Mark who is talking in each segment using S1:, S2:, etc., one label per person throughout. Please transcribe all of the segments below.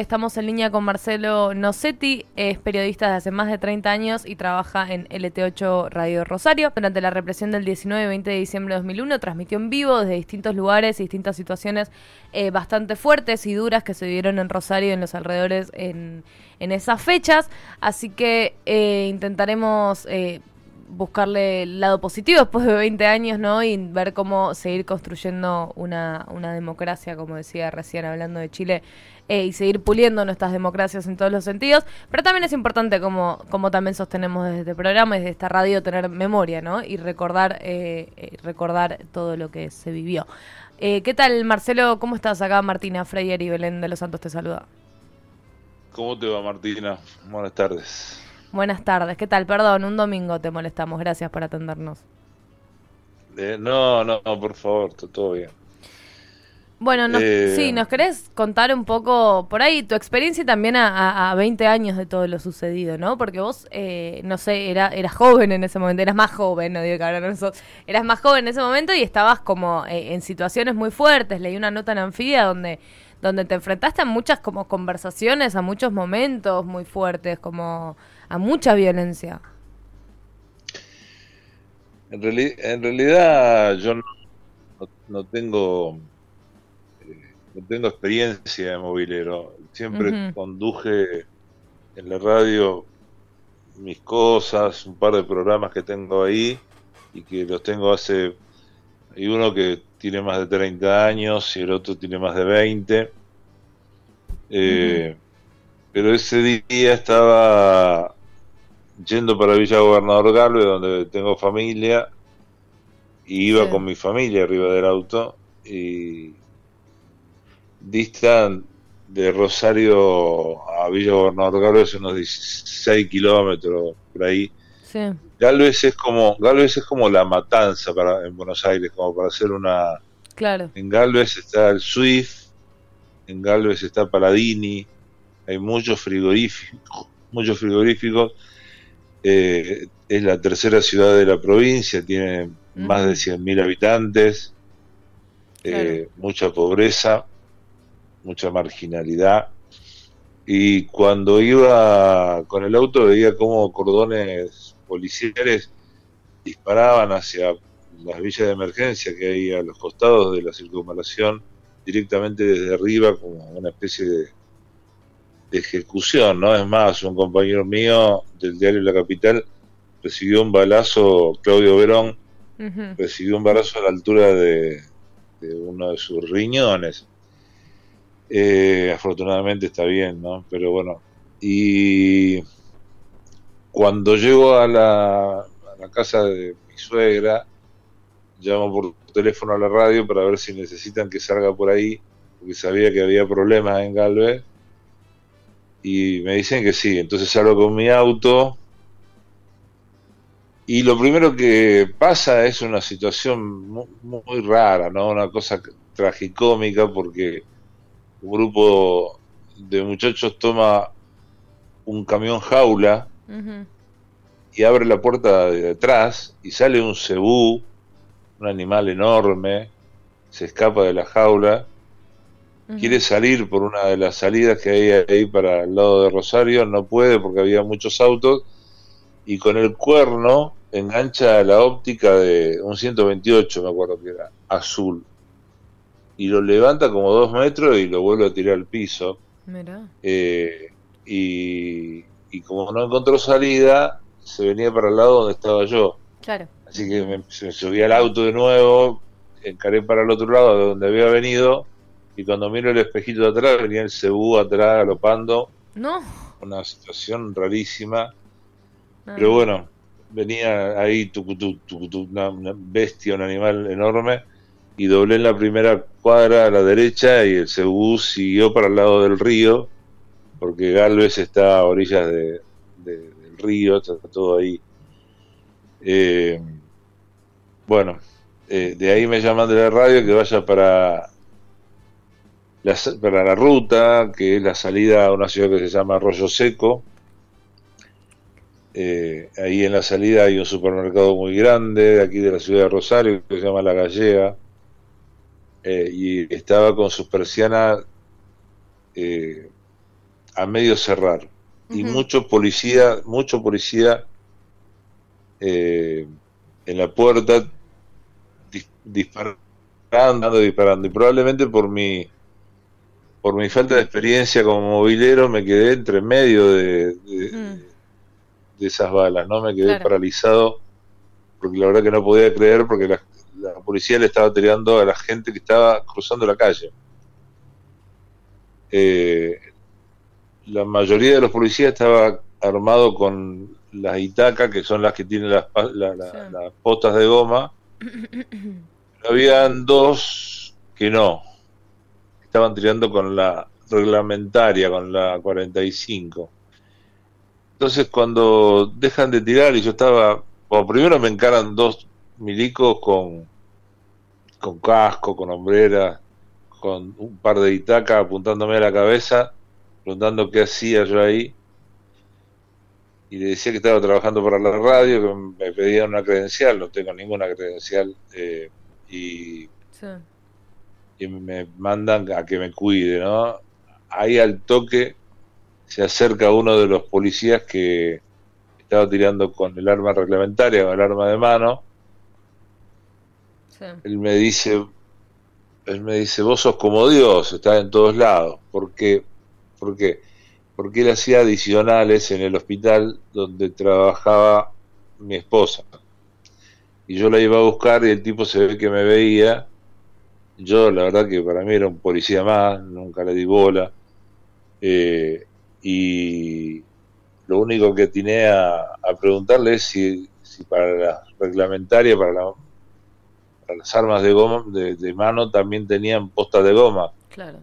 S1: Estamos en línea con Marcelo Nocetti, es periodista desde hace más de 30 años y trabaja en LT8 Radio Rosario. Durante la represión del 19 y 20 de diciembre de 2001 transmitió en vivo desde distintos lugares y distintas situaciones eh, bastante fuertes y duras que se vivieron en Rosario y en los alrededores en, esas fechas. Así que eh, intentaremos... Eh, buscarle el lado positivo después de 20 años, ¿no? Y ver cómo seguir construyendo una, democracia, como decía recién hablando de Chile, eh, y seguir puliendo nuestras democracias en todos los sentidos. Pero también es importante, como, como también sostenemos desde este programa desde esta radio, tener memoria, ¿no? Y recordar, eh, eh, recordar todo lo que se vivió. ¿Qué tal, Marcelo? ¿Cómo estás acá? Martina Freyer y Belén de los Santos te saluda.
S2: ¿Cómo te va, Martina? Buenas tardes.
S1: Buenas tardes, ¿qué tal? Perdón, un domingo te molestamos, gracias por atendernos.
S2: Eh, no, no, por favor, todo bien.
S1: Bueno, eh, sí, ¿nos querés contar un poco por ahí tu experiencia también a, a, 20 años de todo lo sucedido, ¿no? Porque vos, eh, no sé, era, eras joven en ese momento, eras más joven, no digo que ahora no sos, eras más joven en ese momento y estabas como en situaciones muy fuertes. Leí una nota en Anfibia donde, donde te enfrentaste a muchas como conversaciones, a muchos momentos muy fuertes, como a mucha violencia.
S2: En, realidad yo no, tengo eh, no tengo experiencia de movilero. Siempre conduje en la radio mis cosas, un par de programas que tengo ahí y que los tengo hace... Hay uno que tiene más de 30 años y el otro tiene más de 20. Eh, pero ese día estaba yendo para Villa Gobernador Galvez, donde tengo familia, y iba con mi familia arriba del auto, y distan de Rosario a Villa Gobernador Galvez unos 16 kilómetros por ahí. Sí. Galvez es como Galvez es como la matanza para en Buenos Aires, como para hacer una
S1: Claro.
S2: En Galvez está el Swift, en Galvez está Paladini, hay muchos frigoríficos, muchos frigoríficos eh, es la tercera ciudad de la provincia, tiene más de 100.000 habitantes, eh, mucha pobreza, mucha marginalidad. Y cuando iba con el auto veía cómo cordones policiales disparaban hacia las villas de emergencia que hay a los costados de la circunvalación directamente desde arriba como una especie de de ejecución, ¿no? Es más, un compañero mío del diario La Capital recibió un balazo, Claudio Verón, recibió un balazo a la altura de, uno de sus riñones. Eh, afortunadamente está bien, ¿no? Pero bueno, y cuando llego a la, a la casa de mi suegra, llamo por teléfono a la radio para ver si necesitan que salga por ahí, porque sabía que había problemas en Galvez y me dicen que sí, entonces salgo con mi auto y lo primero que pasa es una situación muy, rara, ¿no? Una cosa tragicómica porque un grupo de muchachos toma un camión jaula y abre la puerta de detrás y sale un cebú, un animal enorme, se escapa de la jaula quiere salir por una de las salidas que hay ahí para el lado de Rosario, no puede porque había muchos autos, y con el cuerno engancha la óptica de un 128, me acuerdo que era, azul, y lo levanta como dos metros y lo vuelve a tirar al piso. Eh, y, y como no encontró salida, se venía para el lado donde estaba yo.
S1: Claro.
S2: Así que me subí al auto de nuevo, encaré para el otro lado de donde había venido y cuando miro el espejito de atrás venía el cebú atrás galopando.
S1: No.
S2: Una situación rarísima. Ah. Pero bueno, venía ahí una, bestia, un animal enorme, y doblé en la primera cuadra a la derecha y el cebú siguió para el lado del río, porque Galvez está a orillas de, del río, está todo ahí. Eh, bueno, eh, de ahí me llaman de la radio que vaya para para la ruta, que es la salida a una ciudad que se llama Arroyo Seco. Eh, ahí en la salida hay un supermercado muy grande, aquí de la ciudad de Rosario, que se llama La Gallega. Eh, y estaba con sus persianas eh, a medio cerrar. Y mucho policía, mucho policía en la puerta disparando, disparando. Y probablemente por mi por mi falta de experiencia como movilero me quedé entre medio de, de, esas balas, ¿no? Me quedé paralizado porque la verdad que no podía creer porque la, la, policía le estaba tirando a la gente que estaba cruzando la calle. Eh, la mayoría de los policías estaba armado con las itacas, que son las que tienen las, las potas de goma. Habían dos que no, estaban tirando con la reglamentaria, con la 45. Entonces cuando dejan de tirar y yo estaba, bueno, primero me encaran dos milicos con, con casco, con hombrera, con un par de itacas apuntándome a la cabeza, preguntando qué hacía yo ahí. Y le decía que estaba trabajando para la radio, que me pedían una credencial, no tengo ninguna credencial. Eh, y, y me mandan a que me cuide, ¿no? Ahí al toque se acerca uno de los policías que estaba tirando con el arma reglamentaria, con el arma de mano. Él me dice, él me dice, vos sos como Dios, estás en todos lados. ¿Por qué? Porque él hacía adicionales en el hospital donde trabajaba mi esposa. Y yo la iba a buscar y el tipo se ve que me veía. Yo, la verdad que para mí era un policía más, nunca le di bola. Eh, y lo único que tiene a, preguntarle es si, si para la reglamentaria, para la las armas de goma de, mano también tenían postas de goma.
S1: Claro.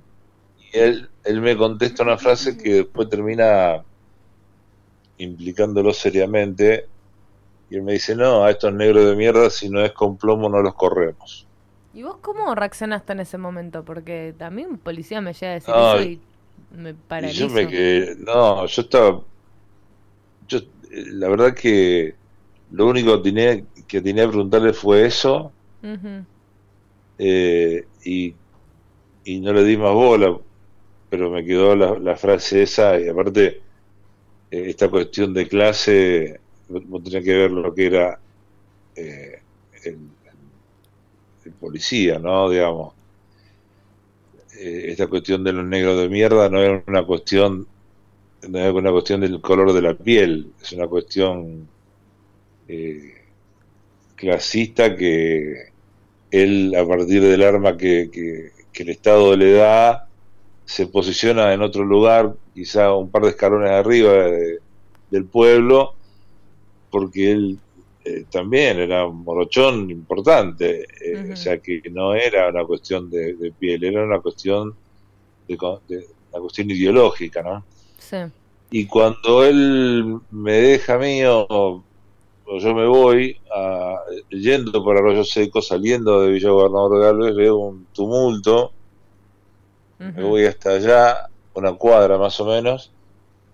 S2: Y él, él me contesta una frase que después termina implicándolo seriamente. Y él me dice, no, a estos negros de mierda, si no es con plomo, no los corremos.
S1: ¿Y vos cómo reaccionaste en ese momento? Porque también un policía me llega a decir eso y me paralizo.
S2: yo me quedé, no, yo estaba, yo, la verdad que lo único que tenía que tenía que preguntarle fue eso eh, y, y, no le di más bola, pero me quedó la, frase esa, y aparte, eh, esta cuestión de clase, no tenía que ver lo que era eh, el, policía, ¿no? Digamos. esta cuestión de los negros de mierda no es una cuestión no es una cuestión del color de la piel, es una cuestión clasista que él a partir del arma que, que, el Estado le da se posiciona en otro lugar, quizá un par de escalones arriba del pueblo, porque él eh, también era un morochón importante, eh, o sea que no era una cuestión de, piel, era una cuestión de, una cuestión ideológica, ¿no?
S1: Sí.
S2: Y cuando él me deja mío yo me voy a, yendo por Arroyo Seco, saliendo de Villa Gobernador Galvez, veo un tumulto, me voy hasta allá, una cuadra más o menos,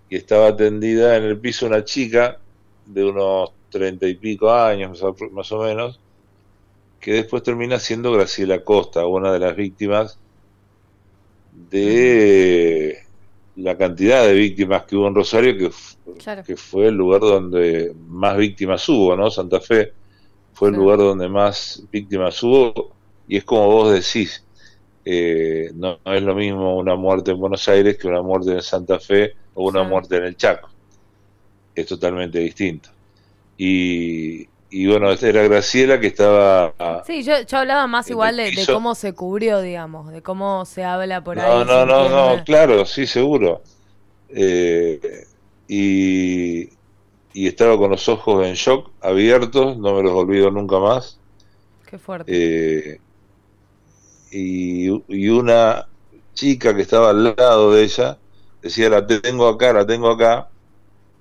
S2: y estaba tendida en el piso una chica de unos treinta y pico años más o menos, que después termina siendo Graciela Costa, una de las víctimas de la cantidad de víctimas que hubo en Rosario, que, que fue el lugar donde más víctimas hubo, ¿no? Santa Fe fue el lugar donde más víctimas hubo, y es como vos decís, eh, no, es lo mismo una muerte en Buenos Aires que una muerte en Santa Fe o una muerte en el Chaco. Es totalmente distinto. Y, y bueno, era Graciela que estaba...
S1: Sí, yo, yo hablaba más igual de, cómo se cubrió, digamos, de cómo se habla por
S2: no,
S1: ahí.
S2: No, no, no, claro, sí, seguro. Eh, y, y estaba con los ojos en shock, abiertos, no me los olvido nunca más.
S1: Qué fuerte.
S2: Eh, y, y una chica que estaba al lado de ella decía, la tengo acá, la tengo acá,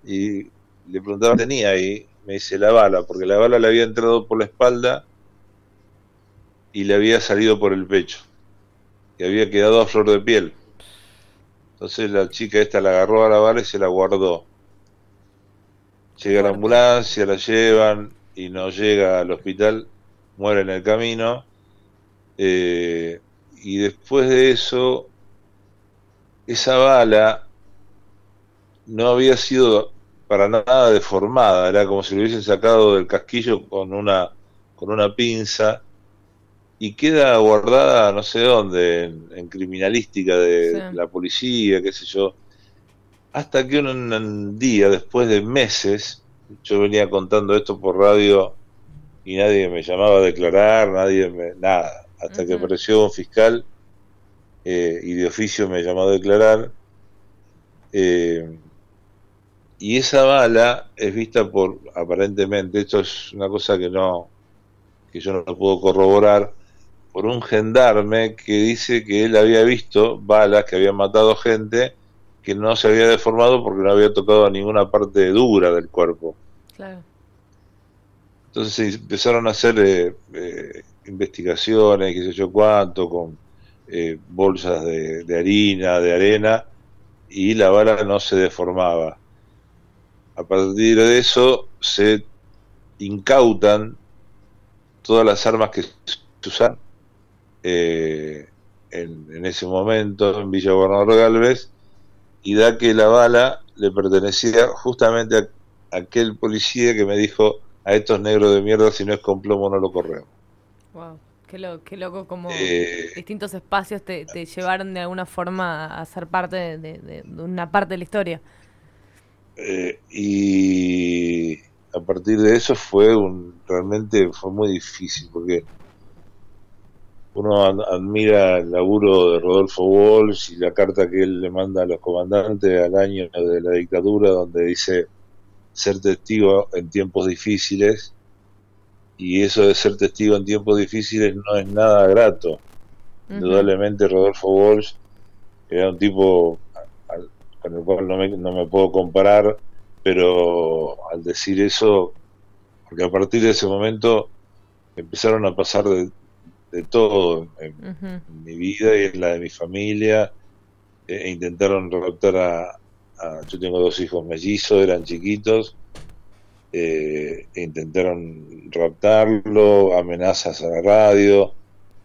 S2: y le preguntaba, tenía ahí, me dice la bala, porque la bala le había entrado por la espalda y le había salido por el pecho. Y había quedado a flor de piel. Entonces la chica esta la agarró a la bala y se la guardó. Llega la ambulancia, la llevan y no llega al hospital, muere en el camino. Eh, y después de eso, esa bala no había sido para nada deformada, era como si lo hubiesen sacado del casquillo con una, con una pinza y queda guardada no sé dónde, en, criminalística de la policía, qué sé yo, hasta que un, día, después de meses, yo venía contando esto por radio y nadie me llamaba a declarar, nadie me, nada, hasta que apareció un fiscal eh, y de oficio me llamó a declarar. Eh, y esa bala es vista por, aparentemente, esto es una cosa que no, que yo no lo puedo corroborar, por un gendarme que dice que él había visto balas que habían matado gente que no se había deformado porque no había tocado a ninguna parte dura del cuerpo. Claro. Entonces empezaron a hacer eh, eh, investigaciones, qué sé yo cuánto, con eh, bolsas de, harina, de arena, y la bala no se deformaba. A partir de eso se incautan todas las armas que se usan en, en, ese momento en Villa Gobernador Galvez y da que la bala le pertenecía justamente a aquel policía que me dijo a estos negros de mierda si no es con plomo no lo corremos.
S1: Wow, qué, loco como eh, distintos espacios te, llevaron de alguna forma a ser parte de, una parte de la historia.
S2: Eh, y a partir de eso fue un realmente fue muy difícil porque uno admira el laburo de Rodolfo Walsh y la carta que él le manda a los comandantes al año de la dictadura donde dice ser testigo en tiempos difíciles y eso de ser testigo en tiempos difíciles no es nada grato. Indudablemente Rodolfo Walsh era un tipo con el cual no me, no me puedo comparar, pero al decir eso, porque a partir de ese momento empezaron a pasar de, de todo en, mi vida y en la de mi familia, e, e intentaron raptar a, Yo tengo dos hijos mellizos, eran chiquitos, eh, e intentaron raptarlo, amenazas a la radio,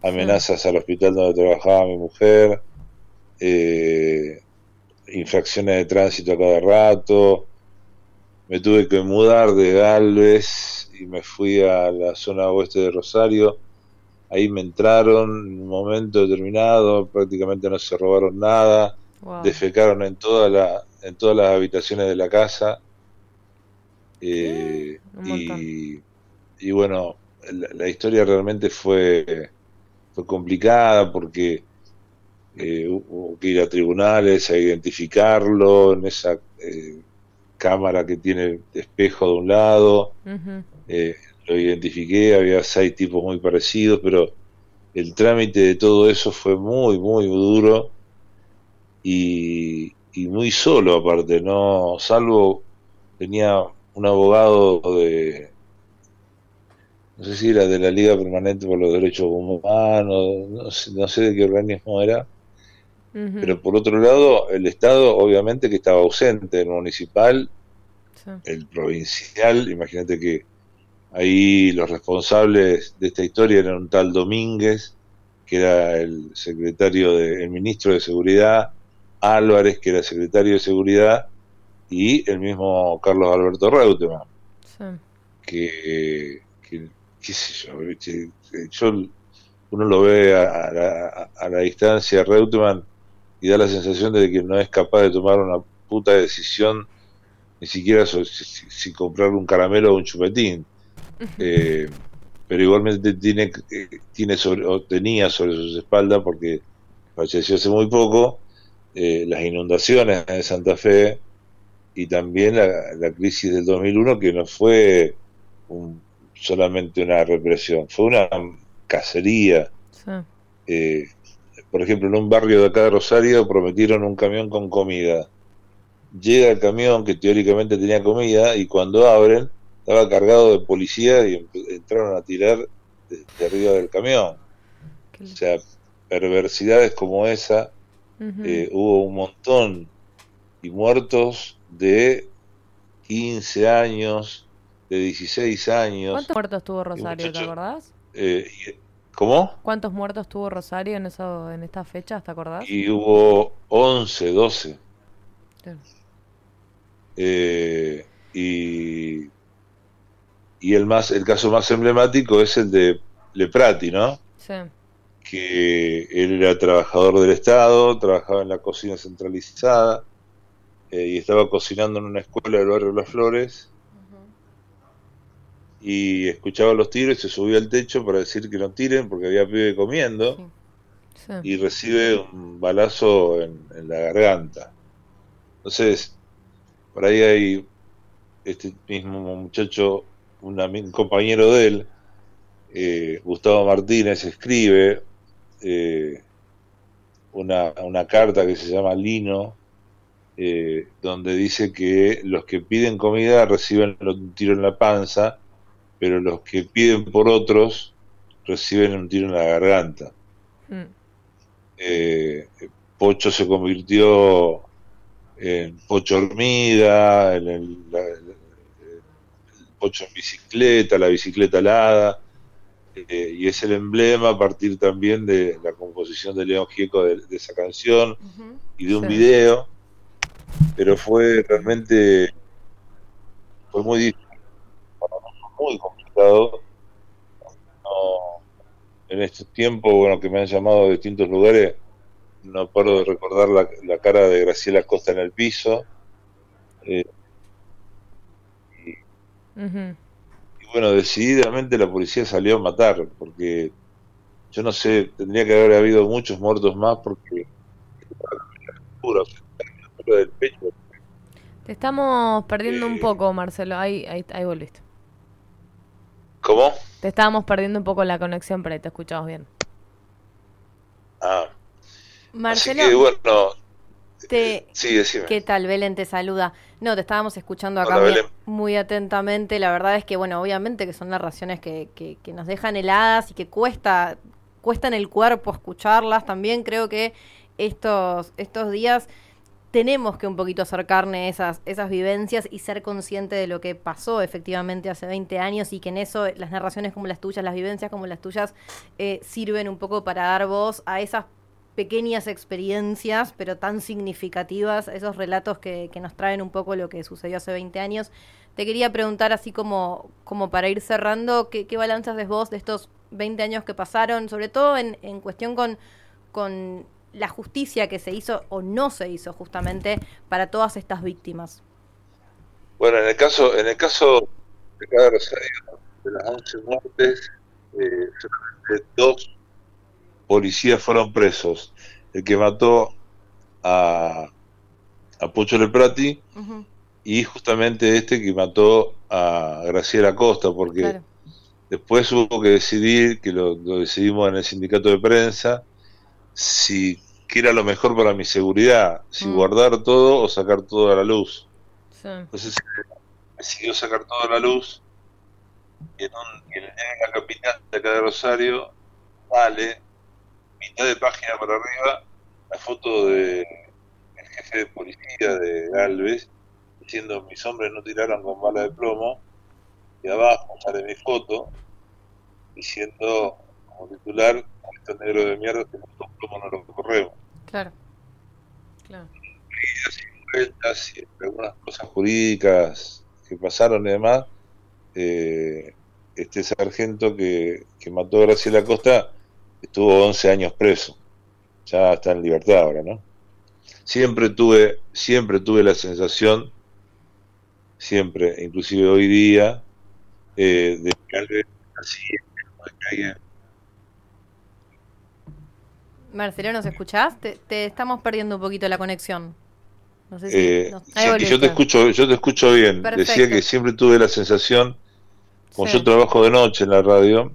S2: amenazas al hospital donde trabajaba mi mujer, eh, infracciones de tránsito a cada rato. Me tuve que mudar de Galvez y me fui a la zona oeste de Rosario ahí me entraron en un momento determinado, prácticamente no se robaron nada, defecaron en, toda la, en todas las habitaciones de la casa. Eh, y, bueno, la, historia realmente fue, fue complicada porque eh, hubo que ir a tribunales a identificarlo en esa eh, cámara que tiene espejo de un lado. Lo identifiqué, había seis tipos muy parecidos, pero el trámite de todo eso fue muy, muy duro y, muy solo aparte, no, salvo tenía un abogado de, no sé si era de la Liga Permanente por los Derechos Humanos, no sé, no sé de qué organismo era, pero por otro lado, el Estado obviamente que estaba ausente, el municipal, el provincial, imagínate que Ahí los responsables de esta historia eran un tal Domínguez, que era el secretario del ministro de Seguridad, Álvarez, que era secretario de Seguridad, y el mismo Carlos Alberto Reutemann. Que, qué sé yo, uno lo ve a, la, distancia, Reutemann, y da la sensación de que no es capaz de tomar una puta decisión, ni siquiera si comprar un caramelo o un chupetín. Eh, pero igualmente tiene, eh, tiene sobre, o tenía sobre sus espaldas, porque falleció hace muy poco, eh, las inundaciones en Santa Fe y también la, crisis del 2001, que no fue solamente una represión, fue una cacería. Por ejemplo, en un barrio de acá de Rosario prometieron un camión con comida. Llega el camión que teóricamente tenía comida y cuando abren estaba cargado de policía y entraron a tirar desde arriba del camión. O sea, perversidades como esa, eh, hubo un montón y muertos de 15 años, de 16 años.
S1: ¿Cuántos muertos tuvo Rosario, te acordás?
S2: Eh, ¿Cómo?
S1: ¿Cuántos muertos tuvo Rosario en, eso, en esta fecha, te acordás?
S2: Y hubo 11, 12. Eh, y, y el, más, el caso más emblemático es el de Leprati, ¿no?
S1: Sí.
S2: Que él era trabajador del Estado, trabajaba en la cocina centralizada eh, y estaba cocinando en una escuela del barrio Las Flores y escuchaba los tiros y se subía al techo para decir que no tiren porque había pibe comiendo
S1: Sí. Sí.
S2: y recibe un balazo en, en la garganta. Entonces, por ahí hay este mismo muchacho, un, un compañero de él, eh, Gustavo Martínez, escribe eh, una, una carta que se llama Lino, eh, donde dice que los que piden comida reciben un tiro en la panza, pero los que piden por otros reciben un tiro en la garganta.
S1: Mm.
S2: Eh, Pocho se convirtió en Pocho Hormiga, en el, la- el- Pocho en bicicleta, la bicicleta alada, eh, y es el emblema a partir también de la composición de León Gieco de, de esa canción y de un
S1: Sí.
S2: video, pero fue realmente fue muy difícil, muy complicado. No, en estos tiempos, bueno, que me han llamado de distintos lugares, no paro de recordar la, la cara de Graciela Costa en el piso. Eh, y bueno, decididamente la policía salió a matar, porque yo no sé, tendría que haber habido muchos muertos más, porque la altura del pecho
S1: Te estamos perdiendo un
S2: Eh.
S1: poco, Marcelo. Ahí, ahí, ahí volviste.
S2: ¿Cómo?
S1: Te estábamos perdiendo un poco la conexión, pero te escuchamos bien.
S2: Ah,
S3: Marcelo,
S2: así que bueno,
S3: te,
S2: sí, decime.
S3: ¿qué tal? Belén te saluda. No, te estábamos escuchando acá
S2: Hola,
S3: muy atentamente. La verdad es que, bueno, obviamente que son narraciones que, que, que nos dejan heladas y que cuesta, cuesta en el cuerpo escucharlas. También creo que estos, estos días tenemos que un poquito acercarne esas, esas vivencias y ser consciente de lo que pasó efectivamente hace 20 años y que en eso las narraciones como las tuyas, las vivencias como las tuyas, eh, sirven un poco para dar voz a esas pequeñas experiencias, pero tan significativas, esos relatos que, que nos traen un poco lo que sucedió hace 20 años. Te quería preguntar, así como, como para ir cerrando, ¿qué, qué balanzas de vos de estos 20 años que pasaron, sobre todo en, en cuestión con, con la justicia que se hizo o no se hizo justamente para todas estas víctimas?
S2: Bueno, en el caso, en el caso de cada Rosario, de las 11 muertes, eh, solamente dos policías fueron presos. El que mató a, a Pocho Leprati y justamente este que mató a Graciela Costa, porque
S3: claro.
S2: después hubo que decidir, que lo, lo decidimos en el sindicato de prensa, si qué era lo mejor para mi seguridad, si
S3: Mm.
S2: guardar todo o sacar todo a la luz.
S1: Sí.
S2: Entonces decidió sacar todo a la luz y en, un, y en La Capital de acá de Rosario sale mitad de página para arriba la foto de el jefe de policía de Galvez diciendo mis hombres no tiraron con bala de plomo y abajo sale mi foto diciendo como titular estos negros de mierda que con plomo no lo corremos
S3: Claro. Claro.
S2: vueltas y algunas cosas jurídicas que pasaron y demás, eh, este sargento que, que mató a Graciela Costa estuvo 11 años preso. Ya está en libertad ahora, ¿no? Siempre tuve, siempre tuve la sensación, siempre, inclusive hoy día, eh, de que alguien así, de que alguien
S3: Marcelo, ¿nos escuchás? Te, te estamos perdiendo un poquito la conexión. No sé si...
S2: Eh,
S3: nos-
S2: sí, yo te escucho, yo te escucho bien.
S3: Perfecto.
S2: Decía que siempre tuve la sensación, como
S1: Sí.
S2: yo trabajo de noche en la radio,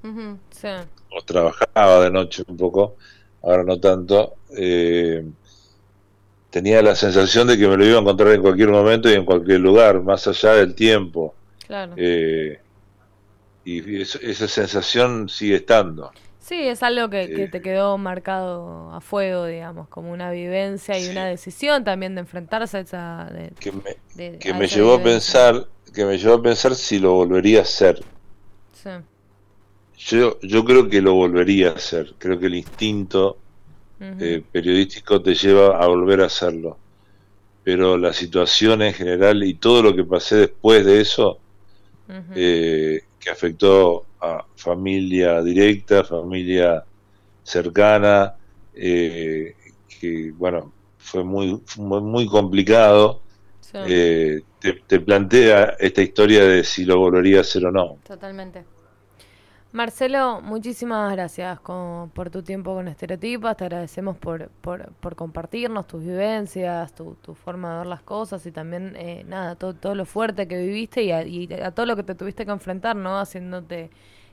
S1: Sí.
S2: o trabajaba de noche un poco, ahora no tanto, eh, tenía la sensación de que me lo iba a encontrar en cualquier momento y en cualquier lugar, más allá del tiempo.
S1: Claro.
S2: Eh, y esa sensación sigue estando.
S1: Sí, es algo que, que te quedó marcado a fuego, digamos, como una vivencia y
S2: Sí.
S1: una decisión también de enfrentarse a esa... de-
S2: Que me,
S1: de-
S2: que
S1: a
S2: me
S1: esa
S2: llevó a pensar, que me llevó a pensar si lo volvería a hacer.
S1: Sí.
S2: Yo, yo creo que lo volvería a hacer. Creo que el instinto eh, periodístico te lleva a volver a hacerlo. pero la situación en general y todo lo que pasé después de eso, eh, que afectó a familia directa, familia cercana, eh, que bueno, fue muy, muy, complicado. Eh, te, plantea esta historia de si lo volvería a hacer o no.
S3: Totalmente.
S1: Marcelo, muchísimas gracias por tu tiempo con Estereotipas. Te agradecemos por, compartirnos tus vivencias, tu, forma de ver las cosas y también, eh, nada, todo, todo lo fuerte que viviste y a, todo lo que te tuviste que enfrentar, ¿no? Haciéndote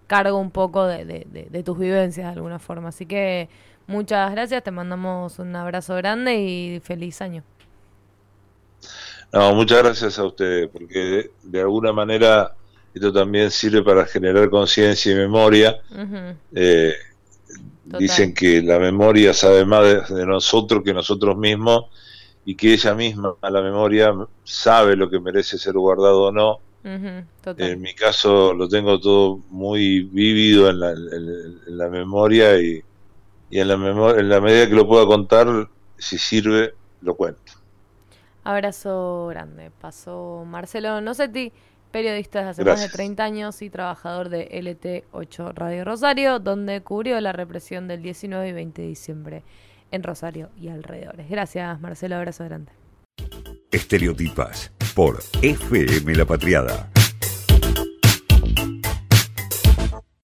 S1: cargo un poco de, de tus vivencias de alguna forma. Así que muchas gracias, te mandamos un abrazo grande y feliz año.
S2: No, muchas gracias a ustedes, porque de, alguna manera esto también sirve para generar conciencia y memoria. Eh, dicen que la memoria sabe más de, nosotros que nosotros mismos y que ella misma, la memoria, sabe lo que merece ser guardado o no. En mi caso lo tengo todo muy vívido en la, memoria y, y en, la en la medida que lo pueda contar, si sirve, lo cuento.
S1: Abrazo grande. Pasó Marcelo Nocetti, periodista desde hace más de 30 años y trabajador de LT8 Radio Rosario, donde cubrió la represión del 19 y 20 de diciembre en Rosario y alrededores. Gracias, Marcelo. Abrazo grande.
S4: Estereotipas por FM La Patriada.